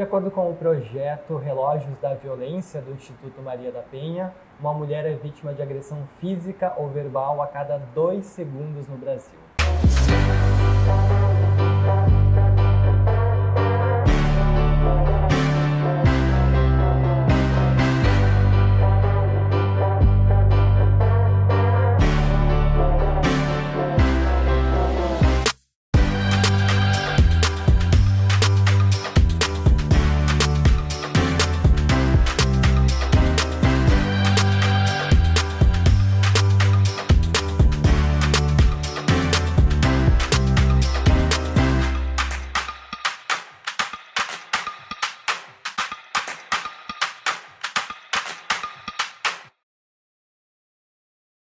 De acordo com o projeto Relógios da Violência do Instituto Maria da Penha, uma mulher é vítima de agressão física ou verbal a cada dois segundos no Brasil.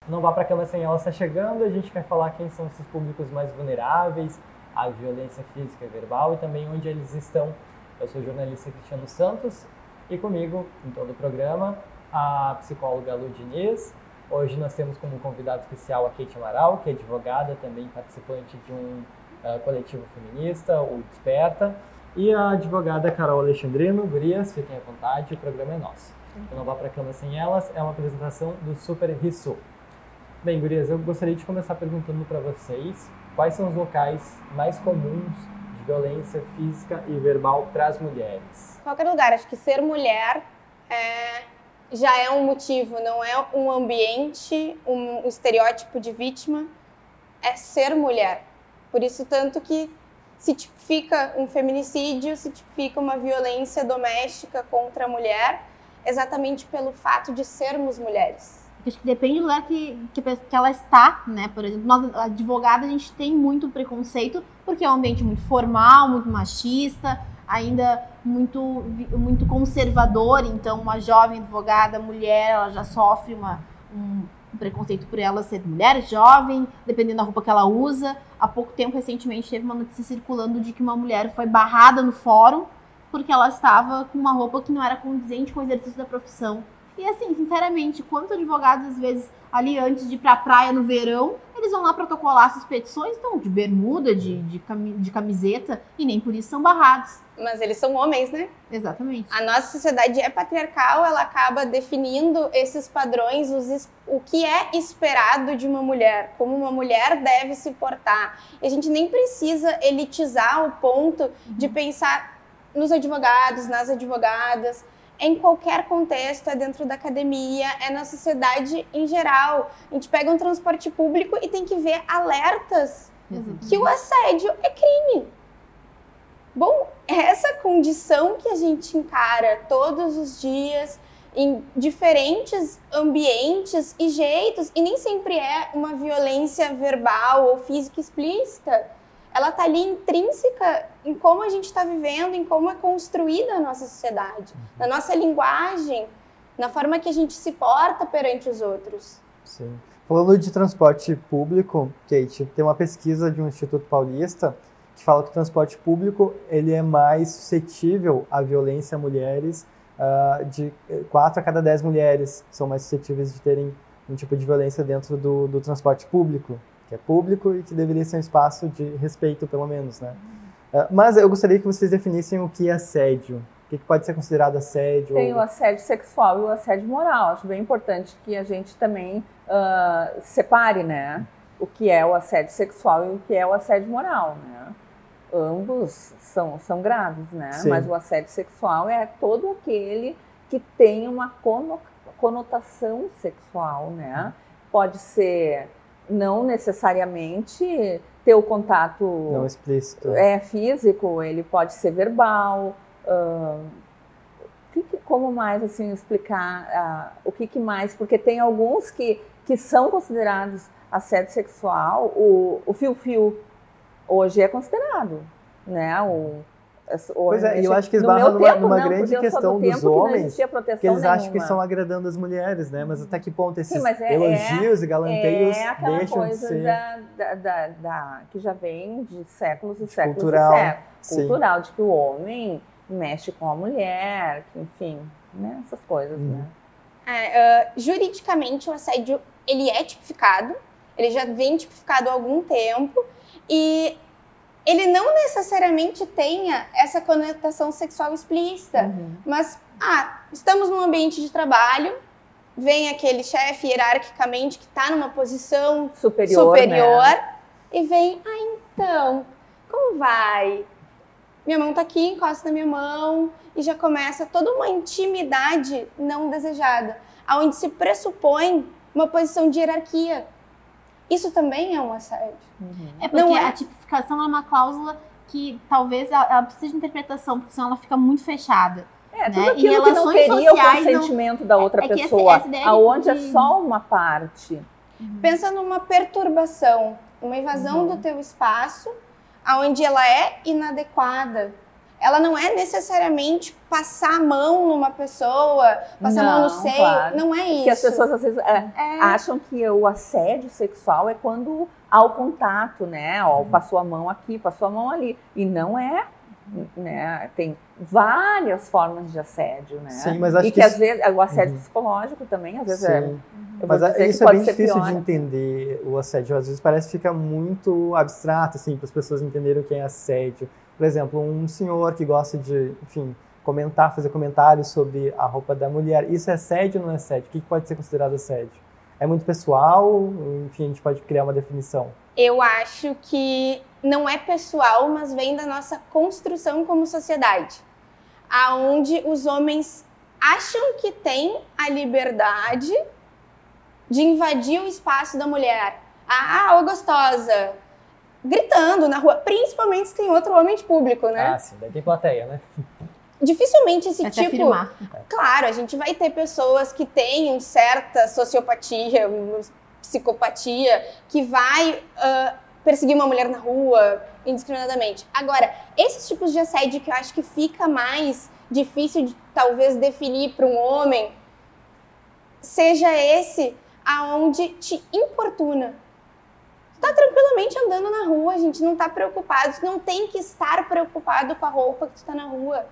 Não vá para a cama sem ela está chegando. A gente quer falar quem são esses públicos mais vulneráveis à violência física e verbal e também onde eles estão. Eu sou o jornalista Cristiano Santos e comigo, em todo o programa, a psicóloga Lu Diniz. Hoje nós temos como convidado especial a Kate Amaral, que é advogada, também participante de um uh, coletivo feminista, o Desperta, e a advogada Carol Alexandrino. Gurias, fiquem à vontade, o programa é nosso. Eu não vá para a cama sem elas, é uma apresentação do Super Rissu. Bem, gurias, eu gostaria de começar perguntando para vocês quais são os locais mais comuns de violência física e verbal para as mulheres. Qualquer lugar, acho que ser mulher é, já é um motivo, não é um ambiente, um, estereótipo de vítima, é ser mulher. Por isso, tanto que se tipifica um feminicídio, se tipifica uma violência doméstica contra a mulher, exatamente pelo fato de sermos mulheres. Acho que depende do lugar que, que, que, ela está, né? Por exemplo, nós, advogada, a gente tem muito preconceito, porque é um ambiente muito formal, muito machista, ainda muito, muito conservador. Então, uma jovem advogada, mulher, ela já sofre uma, um preconceito por ela ser mulher, jovem, dependendo da roupa que ela usa. Há pouco tempo, recentemente, teve uma notícia circulando de que uma mulher foi barrada no fórum porque ela estava com uma roupa que não era condizente com o exercício da profissão. E assim, sinceramente, quantos advogados, às vezes, ali antes de ir pra praia no verão, eles vão lá protocolar essas petições, então, de bermuda, de, de, de camiseta, e nem por isso são barrados. Mas eles são homens, né? Exatamente. A nossa sociedade é patriarcal, ela acaba definindo esses padrões, os, o que é esperado de uma mulher, como uma mulher deve se portar. E a gente nem precisa elitizar o ponto de pensar nos advogados, nas advogadas, em qualquer contexto, é dentro da academia, é na sociedade em geral. A gente pega um transporte público e tem que ver alertas que o assédio é crime. Bom, essa condição que a gente encara todos os dias em diferentes ambientes e jeitos, e nem sempre é uma violência verbal ou física explícita ela está ali intrínseca em como a gente está vivendo, em como é construída a nossa sociedade, uhum. na nossa linguagem, na forma que a gente se porta perante os outros. Sim. Falando de transporte público, Kate, tem uma pesquisa de um Instituto Paulista que fala que o transporte público ele é mais suscetível à violência a mulheres, uh, de 4 a cada 10 mulheres são mais suscetíveis de terem um tipo de violência dentro do, do transporte público que é público e que deveria ser um espaço de respeito, pelo menos, né? Uh, mas eu gostaria que vocês definissem o que é assédio. O que, pode ser considerado assédio? Tem ou... o assédio sexual e o assédio moral. Acho bem importante que a gente também uh, separe, né? O que é o assédio sexual e o que é o assédio moral, né? Ambos são, são graves, né? Sim. Mas o assédio sexual é todo aquele que tem uma conotação sexual, né? Pode ser não necessariamente ter o contato não explícito. é físico ele pode ser verbal uh, que, que, como mais assim explicar uh, o que, que mais? Porque tem alguns que que são considerados assédio sexual o, o fio fio hoje é considerado né o Pois é, eu acho que esbarra numa, tempo, numa não, grande questão do dos homens, que, que eles acham que estão agradando as mulheres, né? Mas até que ponto esses Sim, é, elogios é, e galanteios é aquela deixam coisa de ser... Da, da, da, que já vem de séculos e séculos Cultural, e séculos. Sim. Cultural, de que o homem mexe com a mulher, que, enfim, né? essas coisas, hum. né? É, uh, juridicamente, o assédio, ele é tipificado, ele já vem tipificado há algum tempo, e ele não necessariamente tenha essa conotação sexual explícita, Uhum. mas ah, estamos num ambiente de trabalho, vem aquele chefe hierarquicamente que está numa posição Superior, superior né? e vem, ah, então, como vai? Minha mão tá aqui, encosta na minha mão e já começa toda uma intimidade não desejada, aonde se pressupõe uma posição de hierarquia. Isso também é um assédio. Uhum. É porque Não é? a tipificação é uma cláusula que talvez ela, ela precise de interpretação, porque senão ela fica muito fechada. É, tudo Né? E aquilo que não teria o sociais não- consentimento da outra é que essa- pessoa, de- aonde é só uma parte. Pensa numa perturbação, uma invasão Uhum. do teu espaço, aonde ela é inadequada. Ela não é necessariamente passar a mão numa pessoa, passar a mão no Não, seio. claro. Não é isso. Porque as pessoas às vezes é, É. acham que o assédio sexual é quando há o contato, né? Ó, passou a mão aqui, passou a mão ali. E não é, né? Tem várias formas de assédio, né? Sim, mas acho e que que, isso- às vezes o assédio Uhum. psicológico também, às vezes é. Sim. eu vou Mas que isso é bem difícil pior, de né? entender o assédio. Às vezes parece que fica muito abstrato, assim, para as pessoas entenderem o que é assédio. Por exemplo, um senhor que gosta de, enfim, comentar, fazer comentários sobre a roupa da mulher. Isso é assédio ou não é assédio? O que pode ser considerado assédio? É muito pessoal? Enfim, a gente pode criar uma definição. Eu acho que não é pessoal, mas vem da nossa construção como sociedade. Aonde os homens acham que têm a liberdade de invadir o espaço da mulher. Ah, ô gostosa! Gritando na rua, principalmente se tem outro homem de público, né? Ah, sim, daí tem plateia, né? Dificilmente esse Pra se tipo. Claro, a gente vai ter pessoas que têm certa sociopatia, uma psicopatia, que vai ah, perseguir uma mulher na rua indiscriminadamente. Agora, esses tipos de assédio que eu acho que fica mais difícil de talvez definir para um homem, seja esse aonde te importuna. Tá tranquilamente andando na rua, a gente não tá preocupado, não tem que estar preocupado com a roupa que tu tá na rua.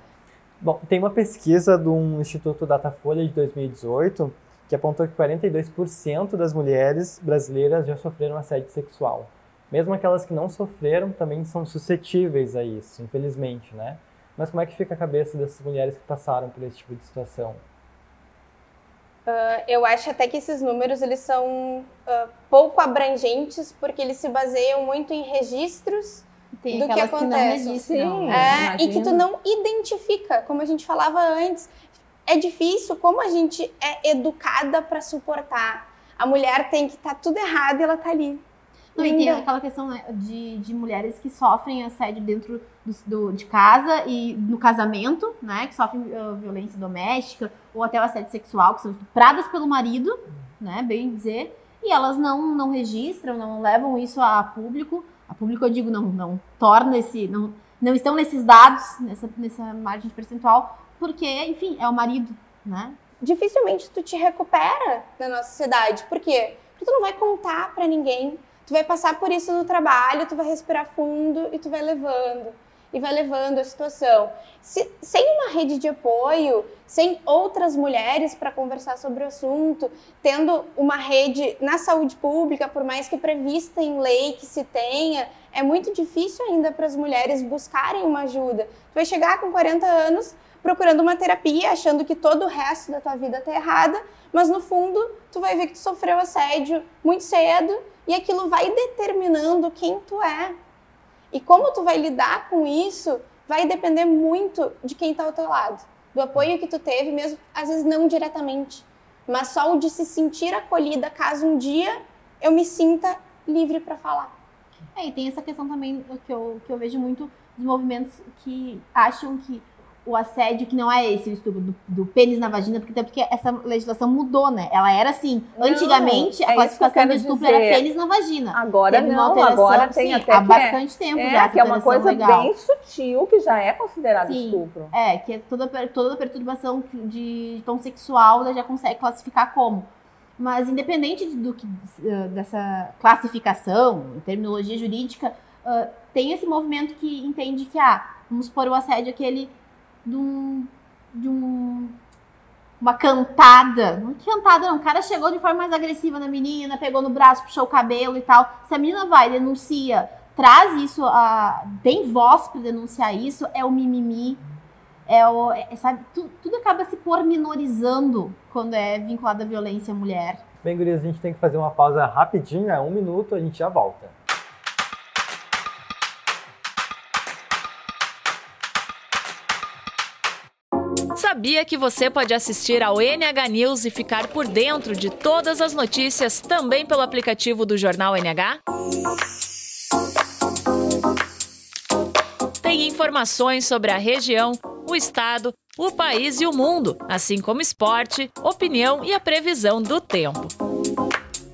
Bom, tem uma pesquisa do Instituto Datafolha de 2018 que apontou que 42% das mulheres brasileiras já sofreram assédio sexual. Mesmo aquelas que não sofreram também são suscetíveis a isso, infelizmente, né? Mas como é que fica a cabeça dessas mulheres que passaram por esse tipo de situação? Eu acho até que esses números eles são ah, pouco abrangentes porque eles se baseiam muito em registros Tem do que aquelas que, não acontece. registram. Sim. né? é, e que tu não identifica, como a gente falava antes. É difícil, como a gente é educada para suportar. A mulher tem que estar tudo errado e ela tá ali. Não, e tem aquela questão né, de, de mulheres que sofrem assédio dentro do, do- de casa e no casamento, né? Que sofrem ah, violência doméstica ou até o assédio sexual, que são estupradas pelo marido, né? Bem dizer. E elas não, não registram, não levam isso a público. A público eu digo, não, não torna esse. Não, não estão nesses dados, nessa, nessa margem de percentual, porque, enfim, é o marido, né? Dificilmente tu te recupera na nossa sociedade. Por quê? Porque tu não vai contar para ninguém. Tu vai passar por isso no trabalho, tu vai respirar fundo e tu vai levando. E vai levando a situação. Se- sem uma rede de apoio, sem outras mulheres para conversar sobre o assunto, tendo uma rede na saúde pública, por mais que prevista em lei que se tenha, é muito difícil ainda para as mulheres buscarem uma ajuda. Tu vai chegar com 40 anos procurando uma terapia, achando que todo o resto da tua vida tá errada, mas no fundo tu vai ver que tu sofreu assédio muito cedo e aquilo vai determinando quem tu é. E como tu vai lidar com isso vai depender muito de quem tá ao teu lado, do apoio que tu teve, mesmo às vezes não diretamente, mas só o de se sentir acolhida caso um dia eu me sinta livre para falar. É, e tem essa questão também que eu, que eu vejo muito dos movimentos que acham que o assédio, que não é esse o estupro do, do pênis na vagina, porque até porque essa legislação mudou, né? Ela era assim, Não, antigamente é a eu classificação de estupro dizer. era pênis na vagina. Agora Teve não, agora tem sim, até há é- bastante tempo já É, essa que é uma coisa legal. bem sutil que já é considerado Sim. estupro. É, que é toda, toda perturbação de tom sexual ela já consegue classificar como. Mas independente de- do que dessa classificação, terminologia jurídica, ah, tem esse movimento que entende que, ah, vamos supor o assédio aquele de um. De um uma cantada. Não é cantada, não. O cara chegou de forma mais agressiva na menina, pegou no braço, puxou o cabelo e tal. Se a menina vai, denuncia, traz isso, a, tem voz para denunciar isso, é o mimimi, é o, é, sabe, tu, tudo acaba se pormenorizando quando é vinculado à violência à mulher. Bem, gurias, a gente tem que fazer uma pausa rapidinha, um minuto, a gente já volta. Sabia que você pode assistir ao NH News e ficar por dentro de todas as notícias também pelo aplicativo do Jornal NH? Tem informações sobre a região, o estado, o país e o mundo, assim como esporte, opinião e a previsão do tempo.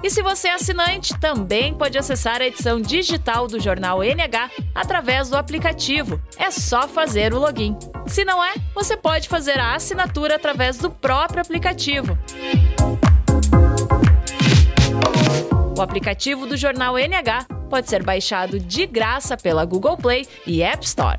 E se você é assinante, também pode acessar a edição digital do jornal NH através do aplicativo. É só fazer o login. Se não é, você pode fazer a assinatura através do próprio aplicativo. O aplicativo do jornal NH pode ser baixado de graça pela Google Play e App Store.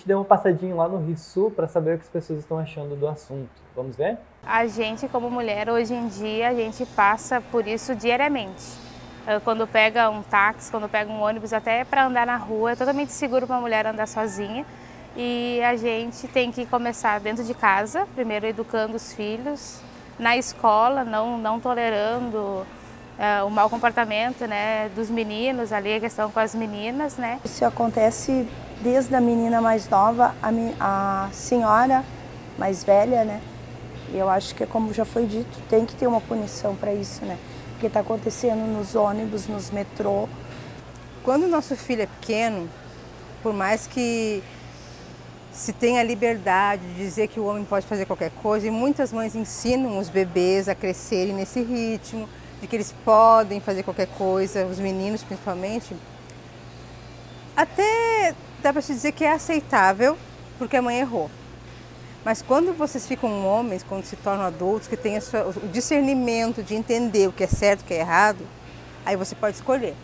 Gente deu uma passadinha lá no Rio Sul para saber o que as pessoas estão achando do assunto. Vamos ver? A gente, como mulher, hoje em dia, a gente passa por isso diariamente. Eh, quando pega um táxi, quando pega um ônibus, até para andar na rua, é totalmente seguro para a mulher andar sozinha. E a gente tem que começar dentro de casa, primeiro educando os filhos, na escola, não, não tolerando uh, o mau comportamento né, dos meninos, ali a questão com as meninas. Né. Isso acontece desde a menina mais nova, a, a senhora mais velha, né? E eu acho que, como já foi dito, tem que ter uma punição para isso, né? Porque está acontecendo nos ônibus, nos metrô. Quando o nosso filho é pequeno, por mais que se tenha liberdade de dizer que o homem pode fazer qualquer coisa, e muitas mães ensinam os bebês a crescerem nesse ritmo, de que eles podem fazer qualquer coisa, os meninos principalmente, até dá para se dizer que é aceitável porque a mãe errou. Mas quando vocês ficam homens, quando se tornam adultos, que têm o discernimento de entender o que é certo e o que é errado, aí você pode escolher.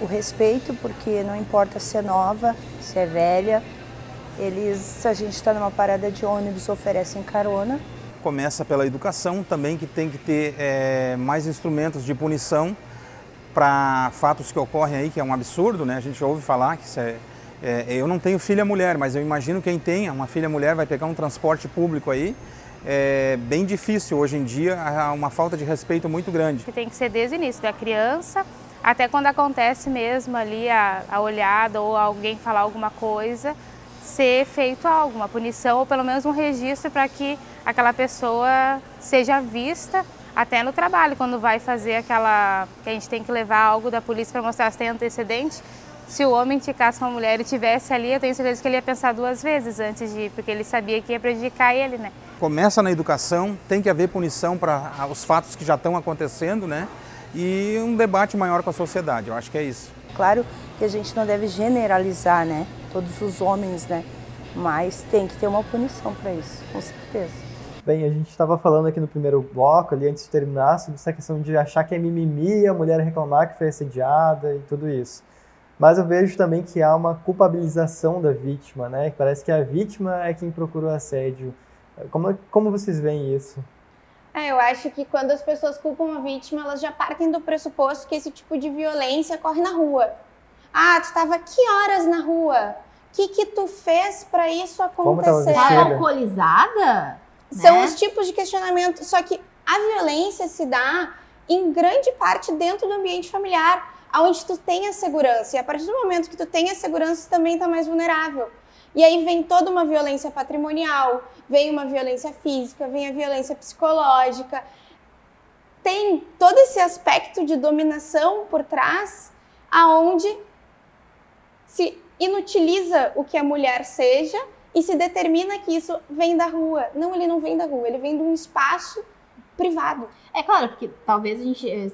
O respeito, porque não importa se é nova, se é velha, eles, se a gente está numa parada de ônibus, oferecem carona. Começa pela educação também, que tem que ter é, mais instrumentos de punição para fatos que ocorrem aí, que é um absurdo, né? A gente ouve falar que isso é é, eu não tenho filha mulher, mas eu imagino quem tenha uma filha mulher vai pegar um transporte público aí. É bem difícil hoje em dia, há uma falta de respeito muito grande. Que tem que ser desde o início, da criança até quando acontece mesmo ali a, a olhada ou alguém falar alguma coisa, ser feito alguma punição ou pelo menos um registro para que aquela pessoa seja vista até no trabalho, quando vai fazer aquela. que a gente tem que levar algo da polícia para mostrar se tem antecedente, se o homem indicasse uma mulher e tivesse ali, eu tenho certeza que ele ia pensar duas vezes antes de ir, porque ele sabia que ia prejudicar ele, né? Começa na educação, tem que haver punição para os fatos que já estão acontecendo, né? E um debate maior com a sociedade, eu acho que é isso. Claro que a gente não deve generalizar, né? Todos os homens, né? Mas tem que ter uma punição para isso, com certeza. Bem, a gente estava falando aqui no primeiro bloco, ali antes de terminar, sobre essa questão de achar que é mimimi a mulher reclamar que foi assediada e tudo isso. Mas eu vejo também que há uma culpabilização da vítima, né? Parece que a vítima é quem procura o assédio. Como, como vocês veem isso? É, eu acho que quando as pessoas culpam a vítima, elas já partem do pressuposto que esse tipo de violência ocorre na rua. Ah, tu estava que horas na rua? O que, que tu fez para isso acontecer? Estava alcoolizada? São né? os tipos de questionamento. Só que a violência se dá em grande parte dentro do ambiente familiar aonde tu tem a segurança. E a partir do momento que tu tem a segurança, tu também está mais vulnerável. E aí vem toda uma violência patrimonial, vem uma violência física, vem a violência psicológica. Tem todo esse aspecto de dominação por trás, aonde se inutiliza o que a mulher seja e se determina que isso vem da rua. Não, ele não vem da rua, ele vem de um espaço privado. É claro, porque talvez a gente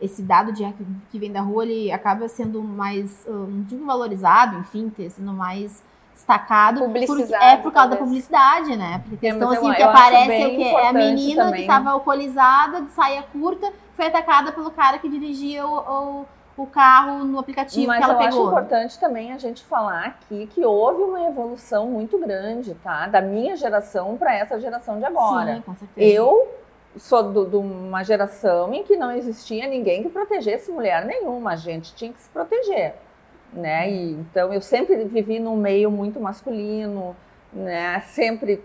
esse dado de que vem da rua ele acaba sendo mais um, tipo valorizado, enfim, sendo mais destacado Publicizado, por, é por causa da publicidade, né? Porque a questão é, assim, que aparece é o que é a menina também. que estava alcoolizada, de saia curta, foi atacada pelo cara que dirigia o, o, o carro no aplicativo Mas que ela eu pegou. acho importante também a gente falar aqui que houve uma evolução muito grande, tá? Da minha geração para essa geração de agora. Sim, com certeza. Eu sou de uma geração em que não existia ninguém que protegesse mulher nenhuma, a gente tinha que se proteger, né? E, então eu sempre vivi num meio muito masculino, né? Sempre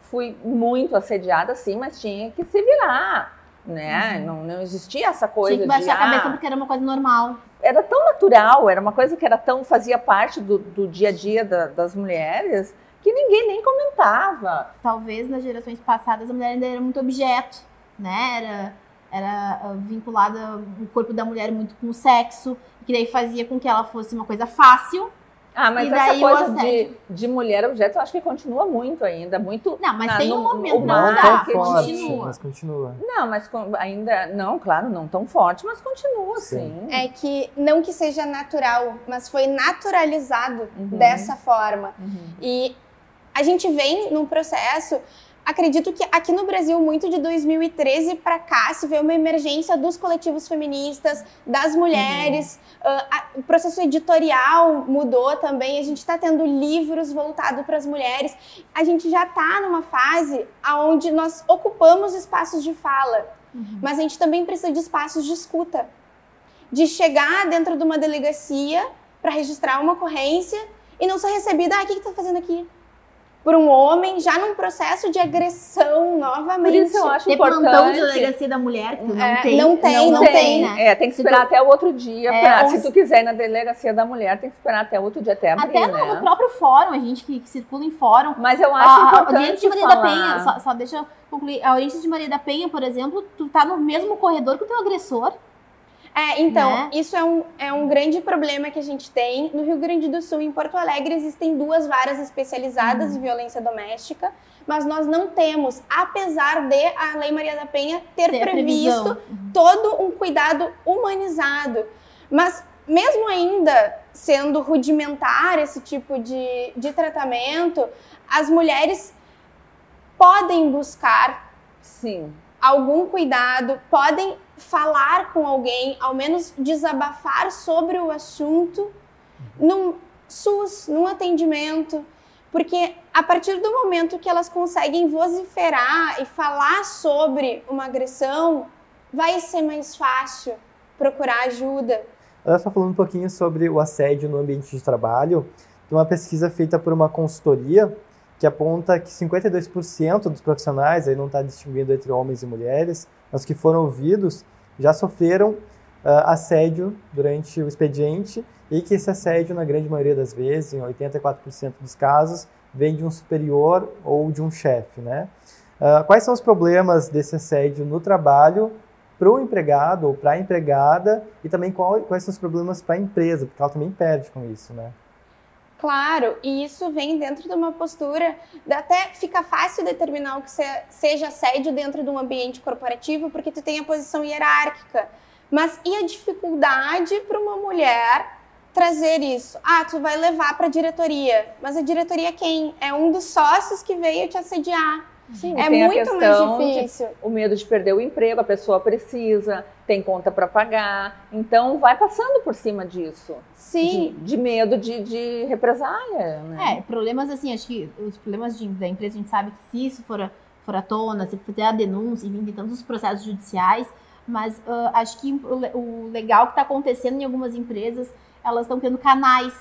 fui muito assediada, sim, mas tinha que se virar, né? Não, não existia essa coisa Uhum. Tinha que baixar de a cabeça ah, porque era uma coisa normal. era tão natural, era uma coisa que era tão fazia parte do, do dia a dia da- das mulheres que ninguém nem comentava. Talvez nas gerações passadas a mulher ainda era muito objeto, né? Era, era ah, vinculada o corpo da mulher muito com o sexo, que daí fazia com que ela fosse uma coisa fácil. Ah, mas E essa coisa de, de mulher objeto, eu acho que continua muito ainda, muito. Não, mas Ah, tem no- um momento não Não tão forte, continua. mas continua. Não, mas com- ainda não, claro, não tão forte, mas continua Sim. sim. É que não que seja natural, mas foi naturalizado Uhum. dessa forma. Uhum. E a gente vem num processo, acredito que aqui no Brasil, muito de 2013 para cá, se vê uma emergência dos coletivos feministas, das mulheres, ah, a- o processo editorial mudou também, a gente está tendo livros voltados para as mulheres, a gente já está numa fase onde nós ocupamos espaços de fala, mas a gente também precisa de espaços de escuta, de chegar dentro de uma delegacia para registrar uma ocorrência e não ser recebida, ah, o que que tá fazendo aqui? Por um homem já num processo de agressão Por novamente. isso eu acho Ter plantão de importante. delegacia da mulher, que não É, tem. não tem, não tem. né? É, tem que esperar tu- até o outro dia. É, pra- ou se tu quiser ir na delegacia da mulher, tem que esperar até o outro dia, até abrir, Até no, né? no próprio fórum, a gente que, que circula em fórum. Mas eu A, acho a, a importante audiência de Maria falar. da Penha, só, só deixa eu concluir. A audiência de Maria da Penha, por exemplo, tu tá no mesmo corredor que o teu agressor. É, então, Né? isso é um, é um grande problema que a gente tem. No Rio Grande do Sul, em Porto Alegre, existem duas varas especializadas em violência doméstica, mas nós não temos, apesar de a Lei Maria da Penha ter, previsto previsão. todo um cuidado humanizado. Mas mesmo ainda sendo rudimentar esse tipo de, de tratamento, as mulheres podem buscar Sim. algum cuidado, podem falar com alguém, ao menos desabafar sobre o assunto num SUS, num atendimento, porque a partir do momento que elas conseguem vociferar e falar sobre uma agressão, vai ser mais fácil procurar ajuda. Ela está falando um pouquinho sobre o assédio no ambiente de trabalho. Tem uma pesquisa feita por uma consultoria que aponta que 52% dos profissionais, aí não está distinguindo entre homens e mulheres, mas que foram ouvidos, já sofreram ah, assédio durante o expediente e que esse assédio, na grande maioria das vezes, em 84% dos casos, vem de um superior ou de um chefe, né? Ah, quais são os problemas desse assédio no trabalho para o empregado ou para a empregada e também qual- quais são os problemas para a empresa, porque ela também perde com isso, né? Claro, e isso vem dentro de uma postura, até fica fácil determinar o que se- seja assédio dentro de um ambiente corporativo, porque tu tem a posição hierárquica. Mas e a dificuldade para uma mulher trazer isso? Ah, tu vai levar para a diretoria, mas a diretoria é quem? É um dos sócios que veio te assediar. Sim, é tem a muito questão mais de difícil. o medo de perder o emprego, a pessoa precisa, tem conta para pagar, então vai passando por cima disso. Sim. De, de medo de, de represália, né? É, problemas assim, acho que os problemas de- da empresa, a gente sabe que se isso for, a- for à tona, se fizer a denúncia e vir de tantos processos judiciais, mas ah, acho que o, o legal que está acontecendo em algumas empresas, elas estão tendo canais,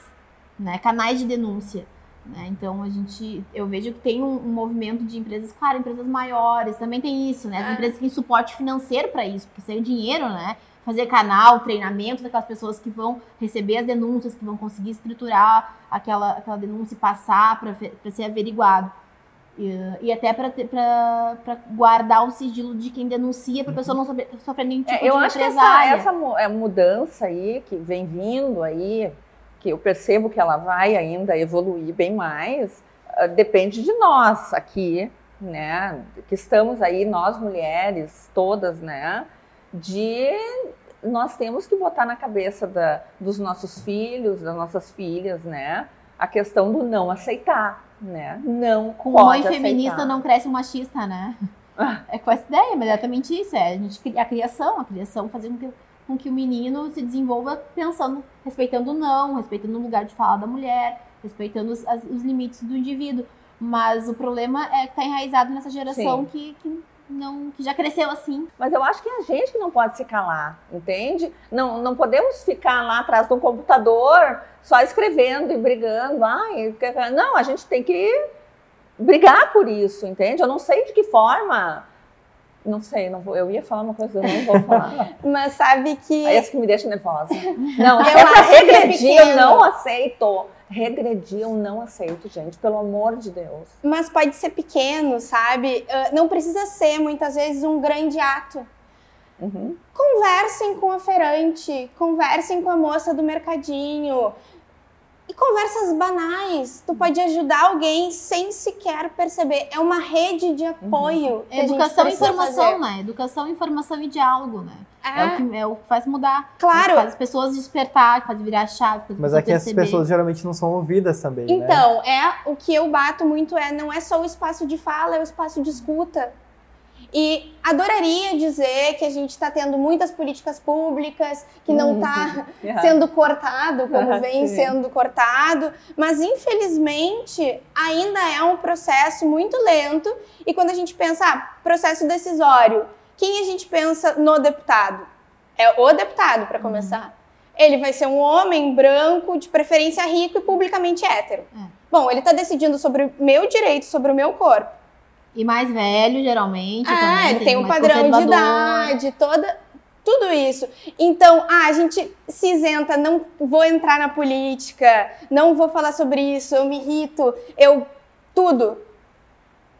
né, canais de denúncia. Né? Então a gente, eu vejo que tem um, um movimento de empresas, claro, empresas maiores, também tem isso, né? As É. empresas têm suporte financeiro para isso, porque sem dinheiro, né? Fazer canal, treinamento daquelas pessoas que vão receber as denúncias, que vão conseguir estruturar aquela, aquela denúncia e passar para ser averiguado. E, e até para guardar o sigilo de quem denuncia, para a pessoa não sofrer, sofrer nenhum tipo É, eu de acho que essa, essa é, mudança aí que vem vindo aí, que eu percebo que ela vai ainda evoluir bem mais, ah, depende de nós aqui, né? Que estamos aí, nós mulheres, todas, né? De nós temos que botar na cabeça da, dos nossos filhos, das nossas filhas, né? A questão do não aceitar, né? Não Com pode mãe aceitar. feminista não cresce um machista, né? Ah. É com essa ideia, mas é exatamente isso. É a, gente, a criação, a criação fazer com que, com que o menino se desenvolva pensando, respeitando o não, respeitando o lugar de fala da mulher, respeitando os, as, os limites do indivíduo. Mas o problema é que está enraizado nessa geração que, que, não, que já cresceu assim. Mas eu acho que é a gente que não pode se calar, entende? Não, não podemos ficar lá atrás do computador só escrevendo e brigando. Ai, não, a gente tem que brigar por isso, entende? Eu não sei de que forma. Não sei, não vou, eu ia falar uma coisa, eu não vou falar. Mas sabe que. É isso que me deixa nervosa. Não, se é pra regredir, eu não aceito. Regredir, eu não aceito, gente, pelo amor de Deus. Mas pode ser pequeno, sabe? Não precisa ser, muitas vezes, um grande ato. Uhum. Conversem com a feirante, conversem com a moça do mercadinho, e conversas banais. Tu pode ajudar alguém sem sequer perceber. É uma rede de apoio. Uhum. Educação e informação, fazer. né? Educação, informação e diálogo, né? É. é. o, que, é o que faz mudar. Claro. Faz as pessoas despertar, faz virar a chave. Mas aqui essas pessoas geralmente não são ouvidas também. Né? Então, né? é o que eu bato muito é não é só o espaço de fala, é o espaço de escuta. E adoraria dizer que a gente está tendo muitas políticas públicas, que não está uhum. sendo cortado como vem sendo cortado, mas infelizmente ainda é um processo muito lento. E quando a gente pensa, ah, processo decisório, quem a gente pensa no deputado? É o deputado, para começar. Uhum. Ele vai ser um homem branco, de preferência rico e publicamente hétero. É. Bom, ele está decidindo sobre o meu direito, sobre o meu corpo. E mais velho, geralmente. Ah, também, ele tem um padrão de idade, toda, tudo isso. Então, ah, a gente se isenta, não vou entrar na política, não vou falar sobre isso, eu me irrito, eu. tudo.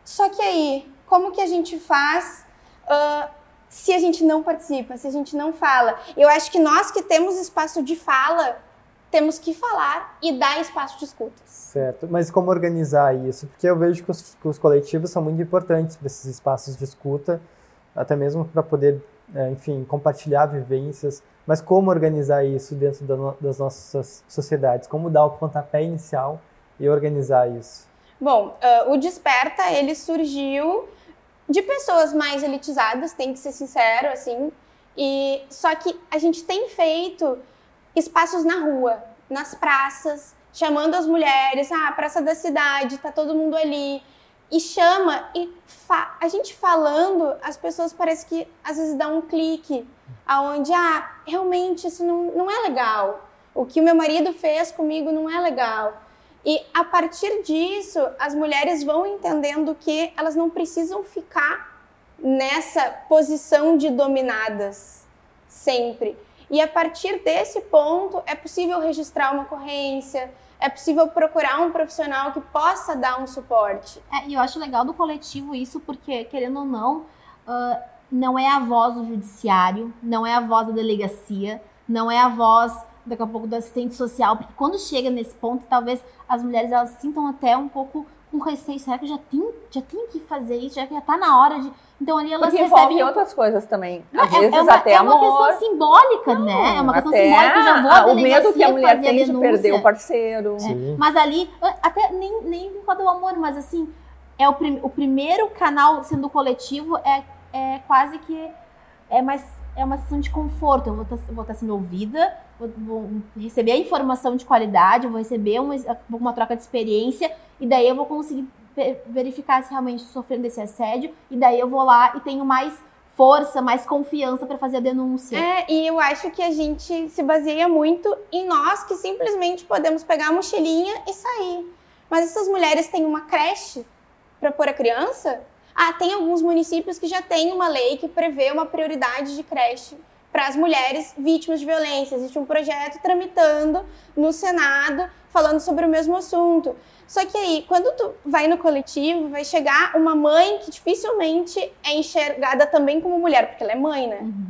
Só que aí, como que a gente faz uh, se a gente não participa, se a gente não fala? Eu acho que nós que temos espaço de fala, temos que falar e dar espaço de escuta. Certo, mas como organizar isso? Porque eu vejo que os, que os coletivos são muito importantes para esses espaços de escuta, até mesmo para poder, é, enfim, compartilhar vivências. Mas como organizar isso dentro da no, das nossas sociedades? Como dar o pontapé inicial e organizar isso? Bom, uh, o Desperta, ele surgiu de pessoas mais elitizadas, tem que ser sincero, assim, e só que a gente tem feito espaços na rua, nas praças, chamando as mulheres, ah, praça da cidade, tá todo mundo ali. E chama, e a gente falando, as pessoas parece que às vezes dá um clique, aonde, ah, realmente isso não, não é legal. O que o meu marido fez comigo não é legal. E a partir disso, as mulheres vão entendendo que elas não precisam ficar nessa posição de dominadas sempre. E a partir desse ponto é possível registrar uma ocorrência, é possível procurar um profissional que possa dar um suporte. É, e eu acho legal do coletivo isso, porque, querendo ou não, uh, não é a voz do judiciário, não é a voz da delegacia, não é a voz, daqui a pouco, do assistente social, porque quando chega nesse ponto, talvez as mulheres elas sintam até um pouco com receio, será que já tenho, já tenho que fazer isso? Já que já tá na hora de. Então ali elas Porque recebem. outras coisas também. Às é, vezes é uma, até é uma amor. questão simbólica, Não, né? É uma questão simbólica, já vou à O medo que a mulher tem de perder o parceiro. É. Mas ali, até nem, nem vinculado ao amor, mas assim, é o, prim, o primeiro canal sendo coletivo é, é quase que é mais é uma sensação de conforto. Eu vou estar, vou estar sendo ouvida, vou, vou, receber a informação de qualidade, vou receber uma, uma troca de experiência e daí eu vou conseguir verificar se realmente estou sofrendo desse assédio e daí eu vou lá e tenho mais força, mais confiança para fazer a denúncia. É, e eu acho que a gente se baseia muito em nós que simplesmente podemos pegar a mochilinha e sair. Mas essas mulheres têm uma creche para pôr a criança? Ah, tem alguns municípios que já têm uma lei que prevê uma prioridade de creche para as mulheres vítimas de violência. Existe um projeto tramitando no Senado falando sobre o mesmo assunto. Só que aí, quando tu vai no coletivo, vai chegar uma mãe que dificilmente é enxergada também como mulher, porque ela é mãe, né? Uhum.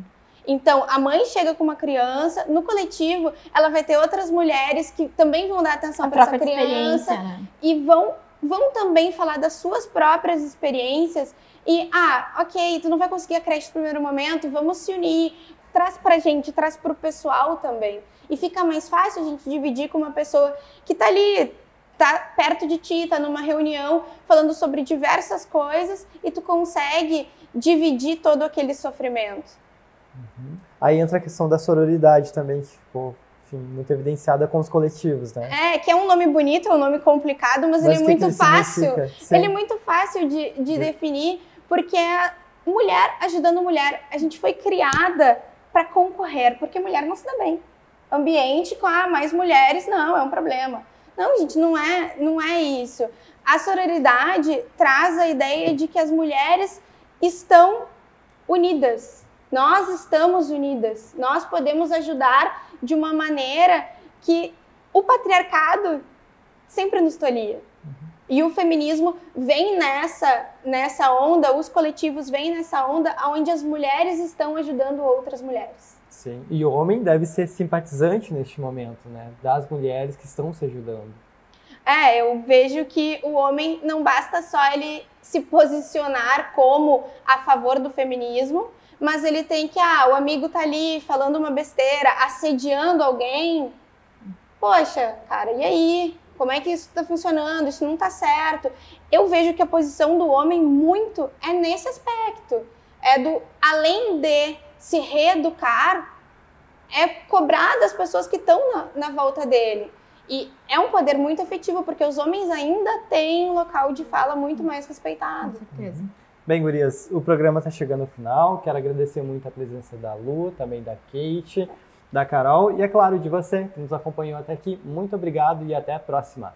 Então, a mãe chega com uma criança, no coletivo, ela vai ter outras mulheres que também vão dar atenção para essa criança né? e vão vão também falar das suas próprias experiências e, ah, ok, tu não vai conseguir a creche no primeiro momento, vamos se unir, traz pra gente, traz pro pessoal também. E fica mais fácil a gente dividir com uma pessoa que tá ali, tá perto de ti, tá numa reunião falando sobre diversas coisas e tu consegue dividir todo aquele sofrimento. Uhum. Aí entra a questão da sororidade também, que ficou enfim, muito evidenciada com os coletivos, né? É, que é um nome bonito, é um nome complicado, mas, Mas ele é muito fácil. Ele é muito fácil de, de definir, porque é mulher ajudando mulher. A gente foi criada para concorrer, porque mulher não se dá bem. Ambiente com ah, mais mulheres, não, é um problema. Não, gente, não é, não é isso. A sororidade traz a ideia de que as mulheres estão unidas. Nós estamos unidas. Nós podemos ajudar de uma maneira que o patriarcado sempre nos tolia. E o feminismo vem nessa nessa onda, os coletivos vêm nessa onda onde as mulheres estão ajudando outras mulheres. Sim. E o homem deve ser simpatizante neste momento, né? Das mulheres que estão se ajudando. É, eu vejo que o homem não basta só ele se posicionar como a favor do feminismo, mas ele tem que, ah, o amigo tá ali falando uma besteira, assediando alguém. Poxa, cara, e aí? Como é que isso tá funcionando? Isso não tá certo. Eu vejo que a posição do homem muito é nesse aspecto. É do além de se reeducar, é cobrar das pessoas que estão na, na volta dele. E é um poder muito efetivo, porque os homens ainda têm um local de fala muito mais respeitado. Com certeza. Bem, gurias, o programa está chegando ao final. Quero agradecer muito a presença da Lu, também da Kate, da Carol e, é claro, de você que nos acompanhou até aqui. Muito obrigado e até a próxima.